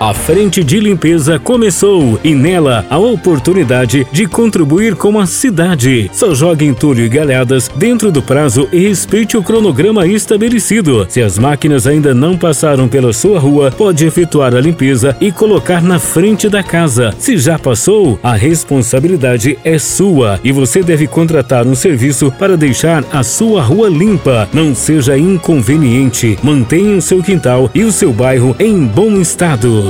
A frente de limpeza começou e nela a oportunidade de contribuir com a cidade. Só jogue entulho e galhadas dentro do prazo e respeite o cronograma estabelecido. Se as máquinas ainda não passaram pela sua rua, pode efetuar a limpeza e colocar na frente da casa. Se já passou, a responsabilidade é sua e você deve contratar um serviço para deixar a sua rua limpa. Não seja inconveniente. Mantenha o seu quintal e o seu bairro em bom estado.